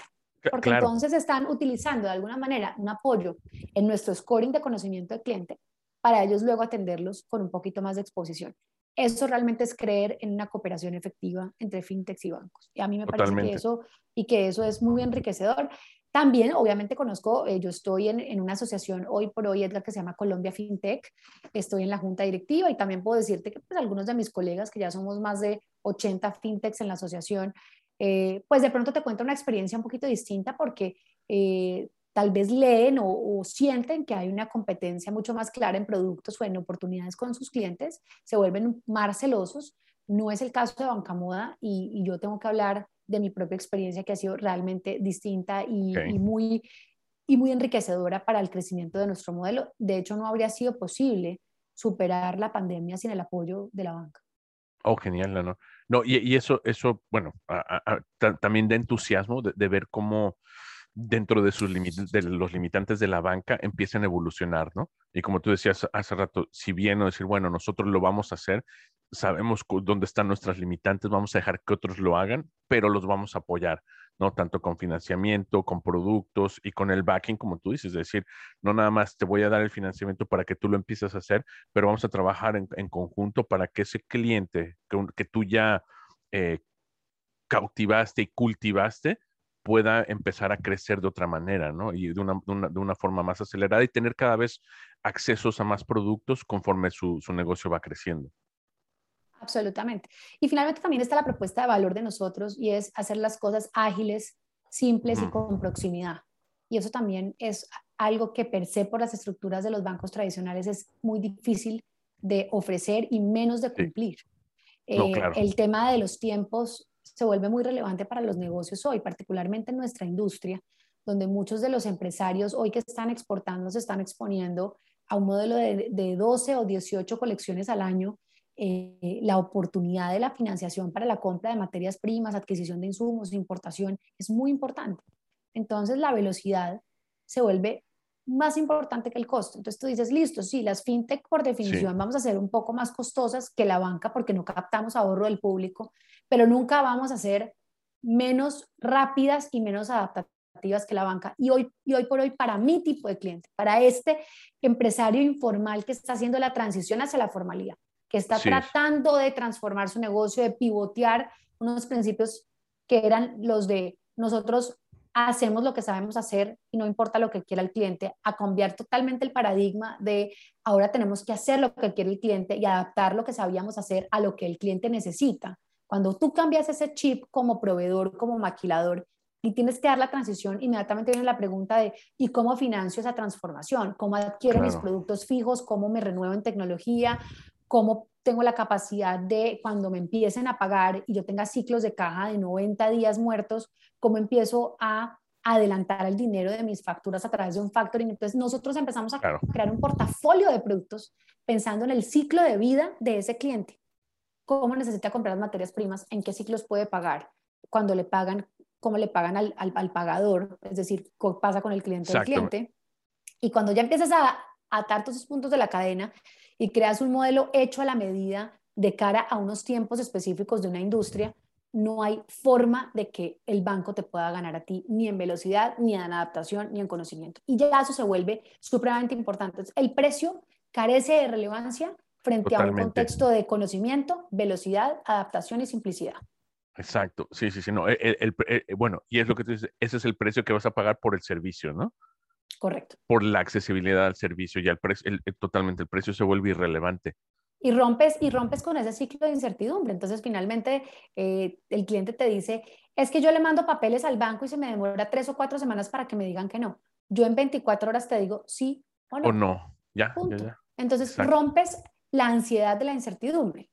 Porque entonces están utilizando de alguna manera un apoyo en nuestro scoring de conocimiento del cliente para ellos luego atenderlos con un poquito más de exposición. Eso realmente es creer en una cooperación efectiva entre fintechs y bancos. Y a mí me parece que eso, y que eso es muy enriquecedor. También, obviamente, conozco, eh, yo estoy en, en, una asociación hoy por hoy, es la que se llama Colombia FinTech, estoy en la junta directiva y también puedo decirte que pues, algunos de mis colegas, que ya somos más de 80 FinTechs en la asociación, eh, pues de pronto te cuento una experiencia un poquito distinta porque eh, tal vez leen o, sienten que hay una competencia mucho más clara en productos o en oportunidades con sus clientes, se vuelven más celosos. No es el caso de Banca Moda y, yo tengo que hablar de mi propia experiencia que ha sido realmente distinta y, muy, y muy enriquecedora para el crecimiento de nuestro modelo. De hecho, no habría sido posible superar la pandemia sin el apoyo de la banca. Oh, genial, no, no. y, eso, eso, bueno, también de entusiasmo de ver cómo dentro de, sus de los limitantes de la banca empiezan a evolucionar, ¿no? Y como tú decías hace rato, si bien o decir, bueno, nosotros lo vamos a hacer, sabemos dónde están nuestras limitantes, vamos a dejar que otros lo hagan, pero los vamos a apoyar, ¿no? Tanto con financiamiento, con productos y con el backing, como tú dices, es decir, no nada más te voy a dar el financiamiento para que tú lo empieces a hacer, pero vamos a trabajar en, conjunto para que ese cliente que, tú ya eh, cautivaste y cultivaste, pueda empezar a crecer de otra manera, ¿no? Y de una, de una, forma más acelerada y tener cada vez accesos a más productos conforme su, su, negocio va creciendo. Absolutamente. Y finalmente también está la propuesta de valor de nosotros y es hacer las cosas ágiles, simples y con proximidad. Y eso también es algo que per se por las estructuras de los bancos tradicionales es muy difícil de ofrecer y menos de cumplir. Eh, el tema de los tiempos se vuelve muy relevante para los negocios hoy, particularmente en nuestra industria, donde muchos de los empresarios hoy que están exportando se están exponiendo a un modelo de, de 12 o 18 colecciones al año. Eh, la oportunidad de la financiación para la compra de materias primas, adquisición de insumos, importación, es muy importante. Entonces la velocidad se vuelve más importante que el costo. Entonces tú dices, listo, sí, las fintech por definición vamos a ser un poco más costosas que la banca porque no captamos ahorro del público, pero nunca vamos a ser menos rápidas y menos adaptativas que la banca. Y hoy, y hoy por hoy, para mi tipo de cliente, para este empresario informal que está haciendo la transición hacia la formalidad, que está tratando de transformar su negocio, de pivotear unos principios que eran los de nosotros hacemos lo que sabemos hacer y no importa lo que quiera el cliente, a cambiar totalmente el paradigma de ahora tenemos que hacer lo que quiere el cliente y adaptar lo que sabíamos hacer a lo que el cliente necesita. Cuando tú cambias ese chip como proveedor, como maquilador, y tienes que dar la transición, inmediatamente viene la pregunta de ¿y cómo financio esa transformación? ¿Cómo adquiero mis productos fijos? ¿Cómo me renuevo en tecnología? ¿Cómo tengo la capacidad de, cuando me empiecen a pagar y yo tenga ciclos de caja de 90 días muertos, cómo empiezo a adelantar el dinero de mis facturas a través de un factoring. Entonces nosotros empezamos a crear un portafolio de productos pensando en el ciclo de vida de ese cliente. cómo necesita comprar las materias primas, en qué ciclos puede pagar, cuando le pagan, cómo le pagan al, al, pagador, es decir, qué pasa con el cliente del cliente. Y cuando ya empiezas a atar todos esos puntos de la cadena y creas un modelo hecho a la medida de cara a unos tiempos específicos de una industria, no hay forma de que el banco te pueda ganar a ti ni en velocidad, ni en adaptación, ni en conocimiento. Y ya eso se vuelve supremamente importante. El precio carece de relevancia frente a un contexto de conocimiento, velocidad, adaptación y simplicidad. Exacto, sí, sí, sí, no, el, bueno, y es lo que tú dices, ese es el precio que vas a pagar por el servicio, ¿no? Correcto. Por la accesibilidad al servicio, ya el precio, totalmente el precio se vuelve irrelevante y rompes, y rompes con ese ciclo de incertidumbre. Entonces, finalmente, eh, el cliente te dice, es que yo le mando papeles al banco y se me demora tres o cuatro semanas para que me digan que no. Yo en 24 horas te digo sí o no. O no, ya. Entonces, rompes la ansiedad de la incertidumbre,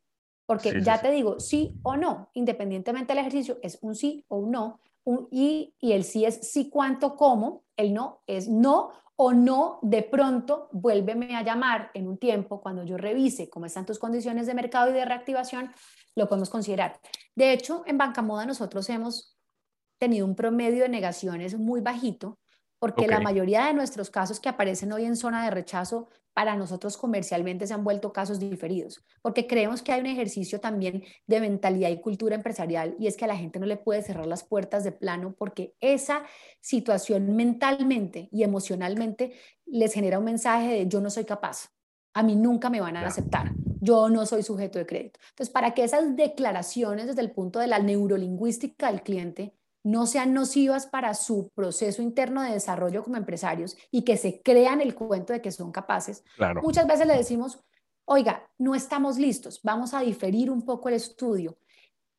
porque ya te digo sí o no, independientemente del ejercicio, es un sí o un no, un, y, y el sí es sí cuánto, cómo, el no es no o no, de pronto vuélveme a llamar en un tiempo cuando yo revise cómo están tus condiciones de mercado y de reactivación, lo podemos considerar. De hecho, en Banca Moda nosotros hemos tenido un promedio de negaciones muy bajito porque la mayoría de nuestros casos que aparecen hoy en zona de rechazo para nosotros comercialmente se han vuelto casos diferidos, porque creemos que hay un ejercicio también de mentalidad y cultura empresarial y es que a la gente no le puede cerrar las puertas de plano porque esa situación mentalmente y emocionalmente les genera un mensaje de yo no soy capaz, a mí nunca me van a aceptar, yo no soy sujeto de crédito. Entonces, para que esas declaraciones desde el punto de la neurolingüística del cliente no sean nocivas para su proceso interno de desarrollo como empresarios y que se crean el cuento de que son capaces. Muchas veces le decimos, oiga, no estamos listos, vamos a diferir un poco el estudio.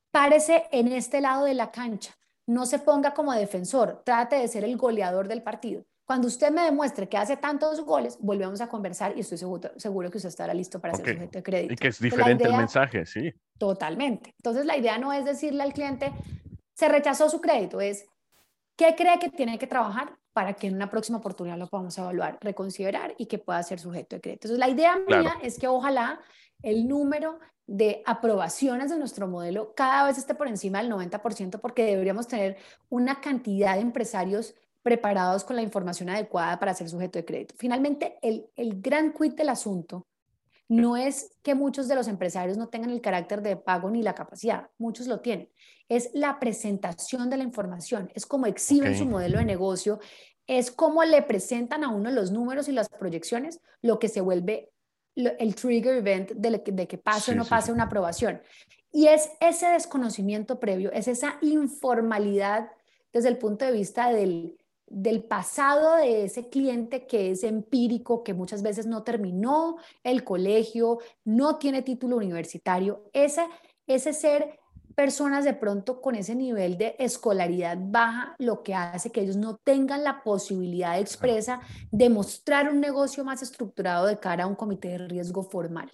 Párese en este lado de la cancha, no se ponga como defensor, trate de ser el goleador del partido. Cuando usted me demuestre que hace tantos goles, volvemos a conversar y estoy seguro, seguro que usted estará listo para ser sujeto de crédito. Y que es diferente el mensaje, sí. Totalmente. Entonces, la idea no es decirle al cliente, se rechazó su crédito, es qué cree que tiene que trabajar para que en una próxima oportunidad lo podamos evaluar, reconsiderar y que pueda ser sujeto de crédito. Entonces, la idea mía es que ojalá el número de aprobaciones de nuestro modelo cada vez esté por encima del 90% porque deberíamos tener una cantidad de empresarios preparados con la información adecuada para ser sujeto de crédito. Finalmente, el, el gran quid del asunto no es que muchos de los empresarios no tengan el carácter de pago ni la capacidad, muchos lo tienen. Es la presentación de la información, es como exhiben su modelo de negocio, es como le presentan a uno los números y las proyecciones, lo que se vuelve el trigger event de, que pase o no pase una aprobación. Y es ese desconocimiento previo, es esa informalidad desde el punto de vista del, del pasado de ese cliente que es empírico, que muchas veces no terminó el colegio, no tiene título universitario, ese, ese ser personas de pronto con ese nivel de escolaridad baja, lo que hace que ellos no tengan la posibilidad expresa de mostrar un negocio más estructurado de cara a un comité de riesgo formal.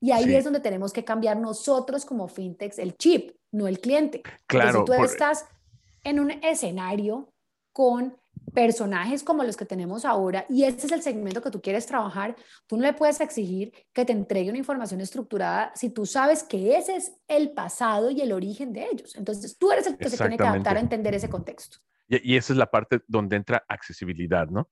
Y ahí es donde tenemos que cambiar nosotros como fintechs el chip, no el cliente. Claro. si tú estás en un escenario con personajes como los que tenemos ahora y este es el segmento que tú quieres trabajar, tú no le puedes exigir que te entregue una información estructurada si tú sabes que ese es el pasado y el origen de ellos. Entonces tú eres el que se tiene que adaptar a entender ese contexto. Y, esa es la parte donde entra accesibilidad, ¿no?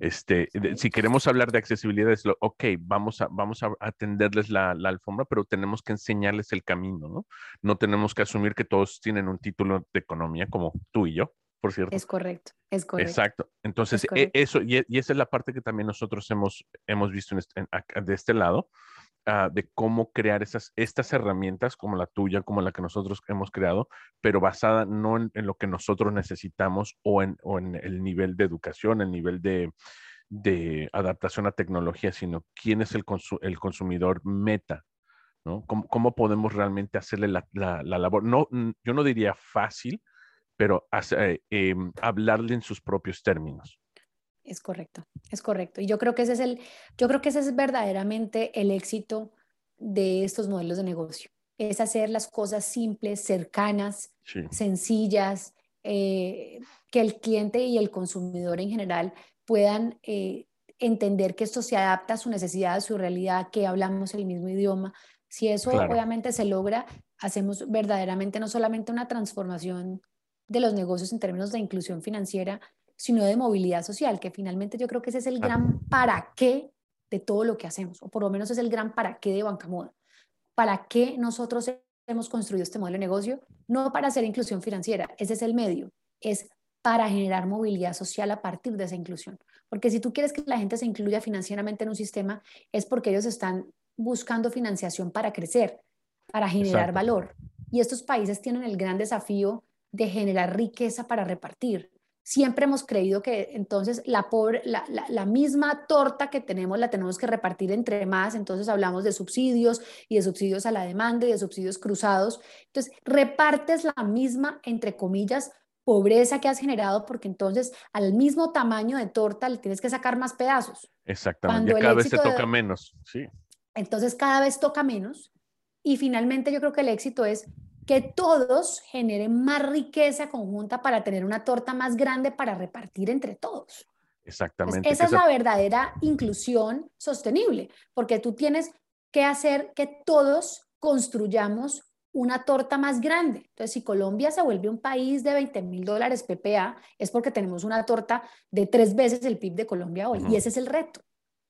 Este, si queremos hablar de accesibilidad, es lo, ok, vamos a, vamos a atenderles la, la, alfombra, pero tenemos que enseñarles el camino, ¿no? No tenemos que asumir que todos tienen un título de economía como tú y yo por cierto. Es correcto, es correcto. Exacto. Entonces, e, eso, y, esa es la parte que también nosotros hemos, hemos visto de este lado, ah, de cómo crear esas, estas herramientas como la tuya, como la que nosotros hemos creado, pero basada no en, lo que nosotros necesitamos o en, o en, el nivel de educación, el nivel de, de adaptación a tecnología, sino quién es el, el consumidor meta, ¿no? ¿Cómo, ¿Cómo, podemos realmente hacerle la, la, la, labor? No, yo no diría fácil, pero eh, em, hablarle en sus propios términos. Es correcto, es correcto. Y yo creo que ese es el, yo creo que ese es verdaderamente el éxito de estos modelos de negocio. Es hacer las cosas simples, cercanas, sencillas, eh, que el cliente y el consumidor en general puedan eh, entender que esto se adapta a su necesidad, a su realidad, que hablamos el mismo idioma, Si eso obviamente se logra, hacemos verdaderamente no solamente una transformación de los negocios en términos de inclusión financiera, sino de movilidad social, que finalmente yo creo que ese es el gran para qué de todo lo que hacemos, o por lo menos es el gran para qué de Banca Moda. ¿Para qué nosotros hemos construido este modelo de negocio? No para hacer inclusión financiera, ese es el medio, es para generar movilidad social a partir de esa inclusión. Porque si tú quieres que la gente se incluya financieramente en un sistema, es porque ellos están buscando financiación para crecer, para generar valor. Y estos países tienen el gran desafío de generar riqueza para repartir. Siempre hemos creído que entonces la, pobre, la, la, misma torta que tenemos la tenemos que repartir entre más, entonces hablamos de subsidios y de subsidios a la demanda y de subsidios cruzados. Entonces, repartes la misma, entre comillas, pobreza que has generado porque entonces al mismo tamaño de torta le tienes que sacar más pedazos. Exactamente, cada vez te toca menos, sí. Entonces cada vez toca menos y finalmente yo creo que el éxito es que todos generen más riqueza conjunta para tener una torta más grande para repartir entre todos. Exactamente. esa es la verdadera inclusión sostenible, porque tú tienes que hacer que todos construyamos una torta más grande. Entonces, si Colombia se vuelve un país de 20 mil dólares PPA, es porque tenemos una torta de tres veces el PIB de Colombia hoy. Y ese es el reto.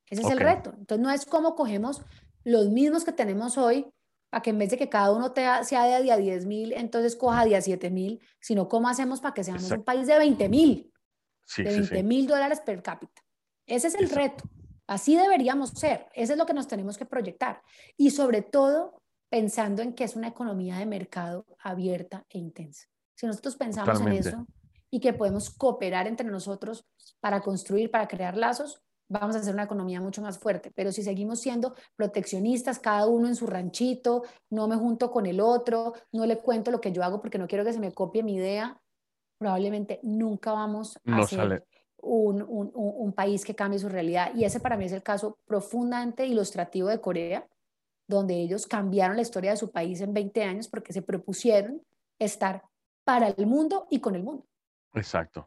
Ese es el reto. Entonces, no es como cogemos los mismos que tenemos hoy para que en vez de que cada uno te, sea de a 10 mil, entonces coja de a 7 mil, sino cómo hacemos para que seamos un país de 20 mil, de 20 mil dólares per cápita. Ese es el reto. Así deberíamos ser. Eso es lo que nos tenemos que proyectar. Y sobre todo, pensando en que es una economía de mercado abierta e intensa. Si nosotros pensamos en eso y que podemos cooperar entre nosotros para construir, para crear lazos, vamos a hacer una economía mucho más fuerte. Pero si seguimos siendo proteccionistas, cada uno en su ranchito, no me junto con el otro, no le cuento lo que yo hago porque no quiero que se me copie mi idea, probablemente nunca vamos a ser un, un, un, país que cambie su realidad. Y ese para mí es el caso profundamente ilustrativo de Corea, donde ellos cambiaron la historia de su país en 20 años porque se propusieron estar para el mundo y con el mundo. Exacto.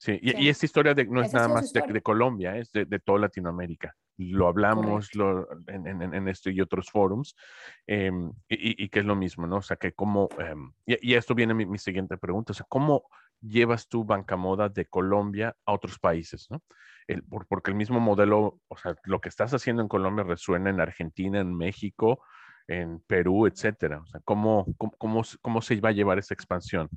Sí, y, esta historia de, no es nada más de, Colombia, es de, toda Latinoamérica. Lo hablamos lo, en, en, en, esto y otros forums, em, y, y, que es lo mismo, ¿no? O sea, que cómo, em, y, esto viene mi, mi, siguiente pregunta, o sea, ¿cómo llevas tu banca moda de Colombia a otros países, ¿no? El, porque el mismo modelo, o sea, lo que estás haciendo en Colombia resuena en Argentina, en México, en Perú, etcétera. O sea, ¿cómo, cómo, cómo, cómo se va a llevar esa expansión?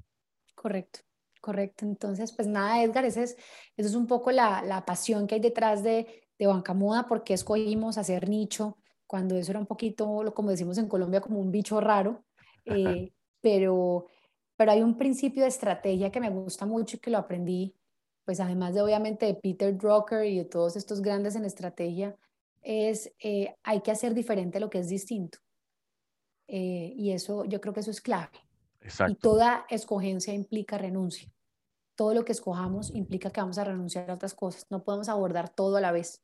Correcto. Correcto, entonces pues nada, Edgar, ese es, eso es un poco la, la pasión que hay detrás de, de Banca Moda, porque escogimos hacer nicho, cuando eso era un poquito, como decimos en Colombia, como un bicho raro, eh, pero, pero hay un principio de estrategia que me gusta mucho y que lo aprendí, pues además de obviamente de Peter Drucker y de todos estos grandes en estrategia, es eh, hay que hacer diferente lo que es distinto. Eh, y eso, yo creo que eso es clave. Y toda escogencia implica renuncia. Todo lo que escojamos implica que vamos a renunciar a otras cosas. No podemos abordar todo a la vez.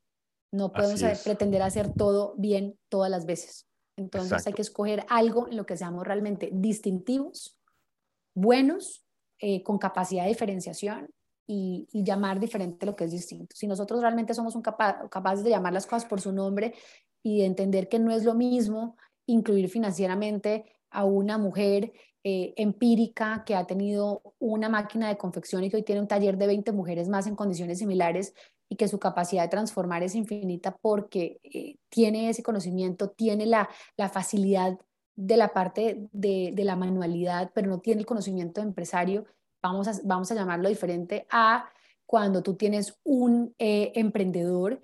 No podemos pretender hacer todo bien todas las veces. Entonces hay que escoger algo en lo que seamos realmente distintivos, buenos, eh, con capacidad de diferenciación y, llamar diferente lo que es distinto. Si nosotros realmente somos un capaces de llamar las cosas por su nombre y de entender que no es lo mismo incluir financieramente a una mujer eh, empírica que ha tenido una máquina de confección y que hoy tiene un taller de 20 mujeres más en condiciones similares y que su capacidad de transformar es infinita porque eh, tiene ese conocimiento, tiene la, facilidad de la parte de, de, la manualidad, pero no tiene el conocimiento de empresario, vamos a, vamos a llamarlo diferente a cuando tú tienes un eh, emprendedor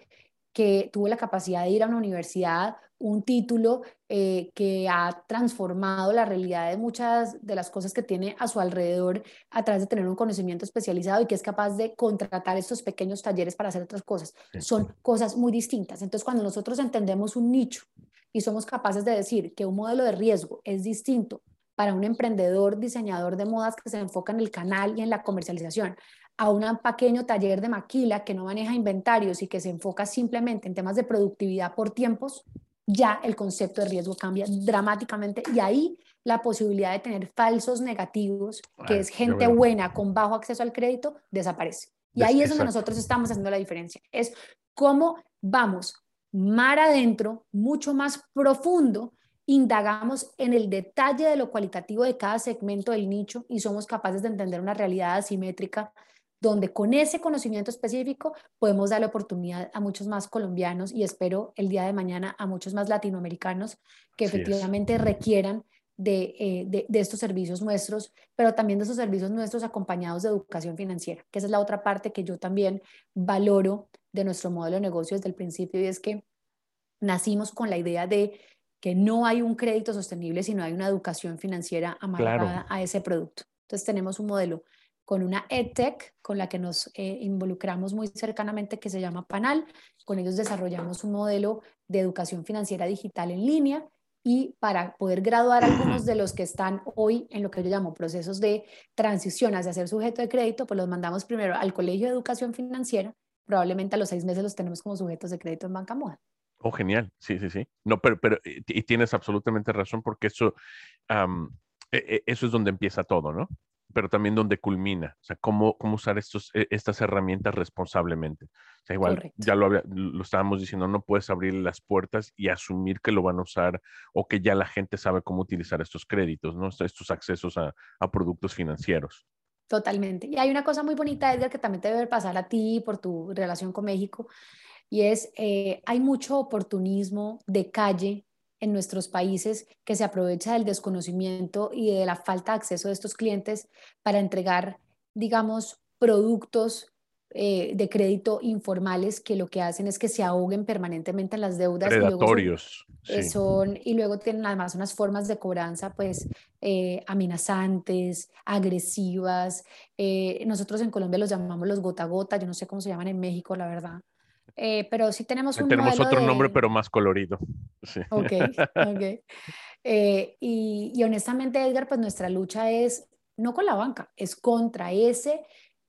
que tuvo la capacidad de ir a una universidad, un título eh, que ha transformado la realidad de muchas de las cosas que tiene a su alrededor a través de tener un conocimiento especializado y que es capaz de contratar estos pequeños talleres para hacer otras cosas. Son cosas muy distintas. Entonces, cuando nosotros entendemos un nicho y somos capaces de decir que un modelo de riesgo es distinto para un emprendedor, diseñador de modas que se enfoca en el canal y en la comercialización, a un pequeño taller de maquila que no maneja inventarios y que se enfoca simplemente en temas de productividad por tiempos, ya el concepto de riesgo cambia dramáticamente y ahí la posibilidad de tener falsos negativos, que es gente buena con bajo acceso al crédito, desaparece. Y ahí es donde nosotros estamos haciendo la diferencia. Es cómo vamos mar adentro, mucho más profundo indagamos en el detalle de lo cualitativo de cada segmento del nicho y somos capaces de entender una realidad asimétrica donde con ese conocimiento específico podemos darle oportunidad a muchos más colombianos y espero el día de mañana a muchos más latinoamericanos que efectivamente requieran eh, de, de, estos servicios nuestros, pero también de esos servicios nuestros acompañados de educación financiera, que esa es la otra parte que yo también valoro de nuestro modelo de negocio desde el principio y es que nacimos con la idea de que no hay un crédito sostenible, sino hay una educación financiera amarrada a ese producto. Entonces tenemos un modelo con una EdTech con la que nos eh, involucramos muy cercanamente que se llama Panal. Con ellos desarrollamos un modelo de educación financiera digital en línea y para poder graduar a algunos de los que están hoy en lo que yo llamo procesos de transición hacia ser sujeto de crédito, pues los mandamos primero al Colegio de Educación Financiera. Probablemente a los seis meses los tenemos como sujetos de crédito en Banca Moda. Oh, genial. Sí, sí, sí. No, pero, pero y tienes absolutamente razón porque eso, e, e, eso es donde empieza todo, ¿no? Pero también donde culmina. O sea, cómo, cómo usar estos, e, estas herramientas responsablemente. O sea, igual ya lo, lo estábamos diciendo, no puedes abrir las puertas y asumir que lo van a usar o que ya la gente sabe cómo utilizar estos créditos, ¿no? Estos accesos a, a productos financieros. Totalmente. Y hay una cosa muy bonita, Edgar, que también te debe pasar a ti por tu relación con México, y es, eh, hay mucho oportunismo de calle en nuestros países que se aprovecha del desconocimiento y de la falta de acceso de estos clientes para entregar, digamos, productos eh, de crédito informales que lo que hacen es que se ahoguen permanentemente en las deudas. Predatorios. Y luego son, y luego tienen además unas formas de cobranza pues eh, amenazantes, agresivas. nosotros en Colombia los llamamos los gota gota, yo no sé cómo se llaman en México, la verdad. Eh, pero sí tenemos un Tenemos otro nombre, pero más colorido. Sí. Ok, ok. [LAUGHS] Eh, y, honestamente, Edgar, pues nuestra lucha es no con la banca, es contra ese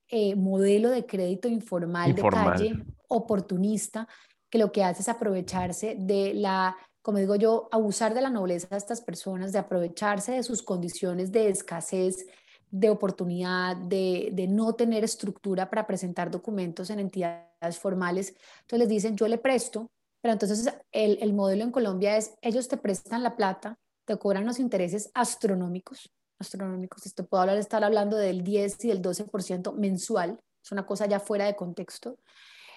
eh, modelo de crédito informal, de calle, oportunista, que lo que hace es aprovecharse de la, como digo yo, abusar de la nobleza de estas personas, de aprovecharse de sus condiciones de escasez de oportunidad, de, de, no tener estructura para presentar documentos en entidades formales. Entonces les dicen, yo le presto, pero entonces el, el modelo en Colombia es, ellos te prestan la plata, te cobran los intereses astronómicos, astronómicos, esto puedo estar hablando del 10 y del 12% mensual, es una cosa ya fuera de contexto.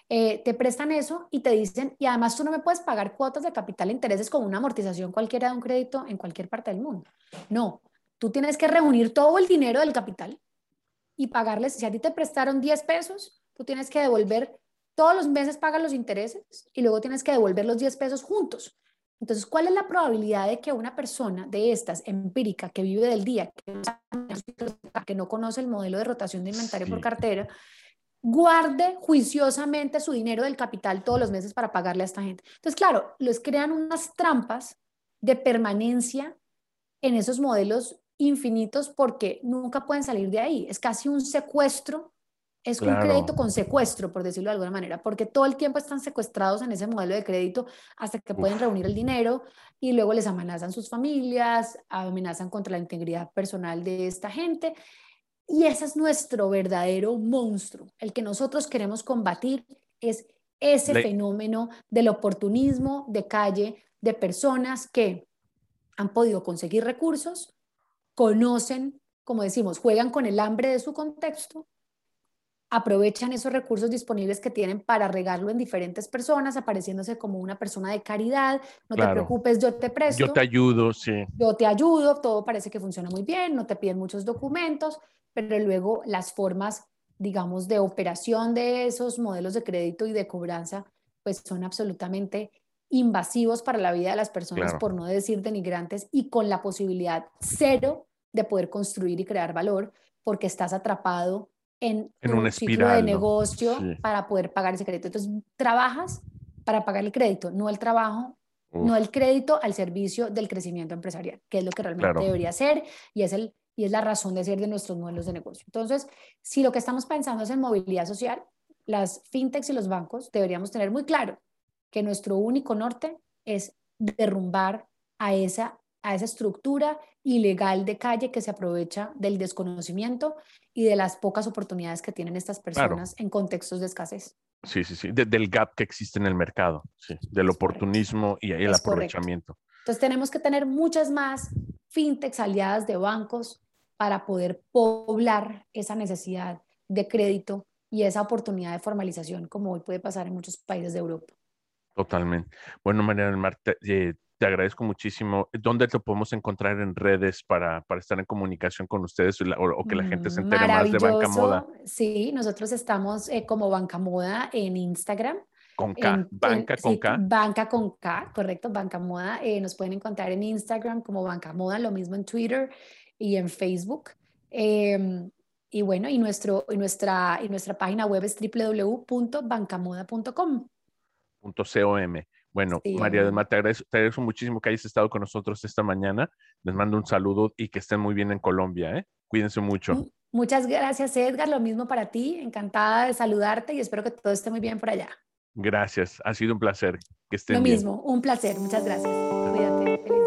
Eh, te prestan eso y te dicen, y además tú no me puedes pagar cuotas de capital e intereses con una amortización cualquiera de un crédito en cualquier parte del mundo. No, Tú tienes que reunir todo el dinero del capital y pagarles. Si a ti te prestaron 10 pesos, tú tienes que devolver todos los meses, pagas los intereses y luego tienes que devolver los 10 pesos juntos. Entonces, ¿cuál es la probabilidad de que una persona de estas, empírica, que vive del día, que, no conoce el modelo de rotación de inventario por cartera, guarde juiciosamente su dinero del capital todos los meses para pagarle a esta gente? Entonces, claro, les crean unas trampas de permanencia en esos modelos infinitos porque nunca pueden salir de ahí. Es casi un secuestro, es un crédito con secuestro, por decirlo de alguna manera, porque todo el tiempo están secuestrados en ese modelo de crédito hasta que pueden reunir el dinero y luego les amenazan sus familias, amenazan contra la integridad personal de esta gente. Y ese es nuestro verdadero monstruo. El que nosotros queremos combatir es ese fenómeno del oportunismo de calle, de personas que han podido conseguir recursos, conocen, como decimos, juegan con el hambre de su contexto, aprovechan esos recursos disponibles que tienen para regarlo en diferentes personas, apareciéndose como una persona de caridad, no te preocupes, yo te presto. Yo te ayudo, sí. Yo te ayudo, todo parece que funciona muy bien, no te piden muchos documentos, pero luego las formas, digamos, de operación de esos modelos de crédito y de cobranza, pues son absolutamente invasivos para la vida de las personas, por no decir denigrantes, y con la posibilidad cero de poder construir y crear valor, porque estás atrapado en, un ciclo de negocio para poder pagar ese crédito. Entonces, trabajas para pagar el crédito, no el trabajo, no el crédito al servicio del crecimiento empresarial, que es lo que realmente debería ser y es, el, y es la razón de ser de nuestros modelos de negocio. Entonces, si lo que estamos pensando es en movilidad social, las fintechs y los bancos deberíamos tener muy claro que nuestro único norte es derrumbar a esa, a esa estructura ilegal de calle que se aprovecha del desconocimiento y de las pocas oportunidades que tienen estas personas en contextos de escasez. Sí, sí, sí, del gap que existe en el mercado, sí, del oportunismo y el aprovechamiento. Entonces tenemos que tener muchas más fintechs aliadas de bancos para poder poblar esa necesidad de crédito y esa oportunidad de formalización como hoy puede pasar en muchos países de Europa. Totalmente. Bueno, María del Mar, te, eh, agradezco muchísimo. ¿Dónde te podemos encontrar en redes para, para estar en comunicación con ustedes o, que la gente se entere más de Banca Moda? Sí, nosotros estamos eh, como Banca Moda en Instagram. Con K, Banca con K. Banca con K, correcto, Banca Moda. Eh, nos pueden encontrar en Instagram como Banca Moda, lo mismo en Twitter y en Facebook. Em, y bueno, y, nuestro, y, nuestra, y nuestra página web es www.bancamoda.com. .com. Bueno, María del Mar, te agradezco, muchísimo que hayas estado con nosotros esta mañana. Les mando un saludo y que estén muy bien en Colombia. ¿eh? Cuídense mucho. Muchas gracias, Edgar. Lo mismo para ti. Encantada de saludarte y espero que todo esté muy bien por allá. Gracias. Ha sido un placer. Que estén Lo mismo, un placer. Muchas gracias. Cuídate. Feliz.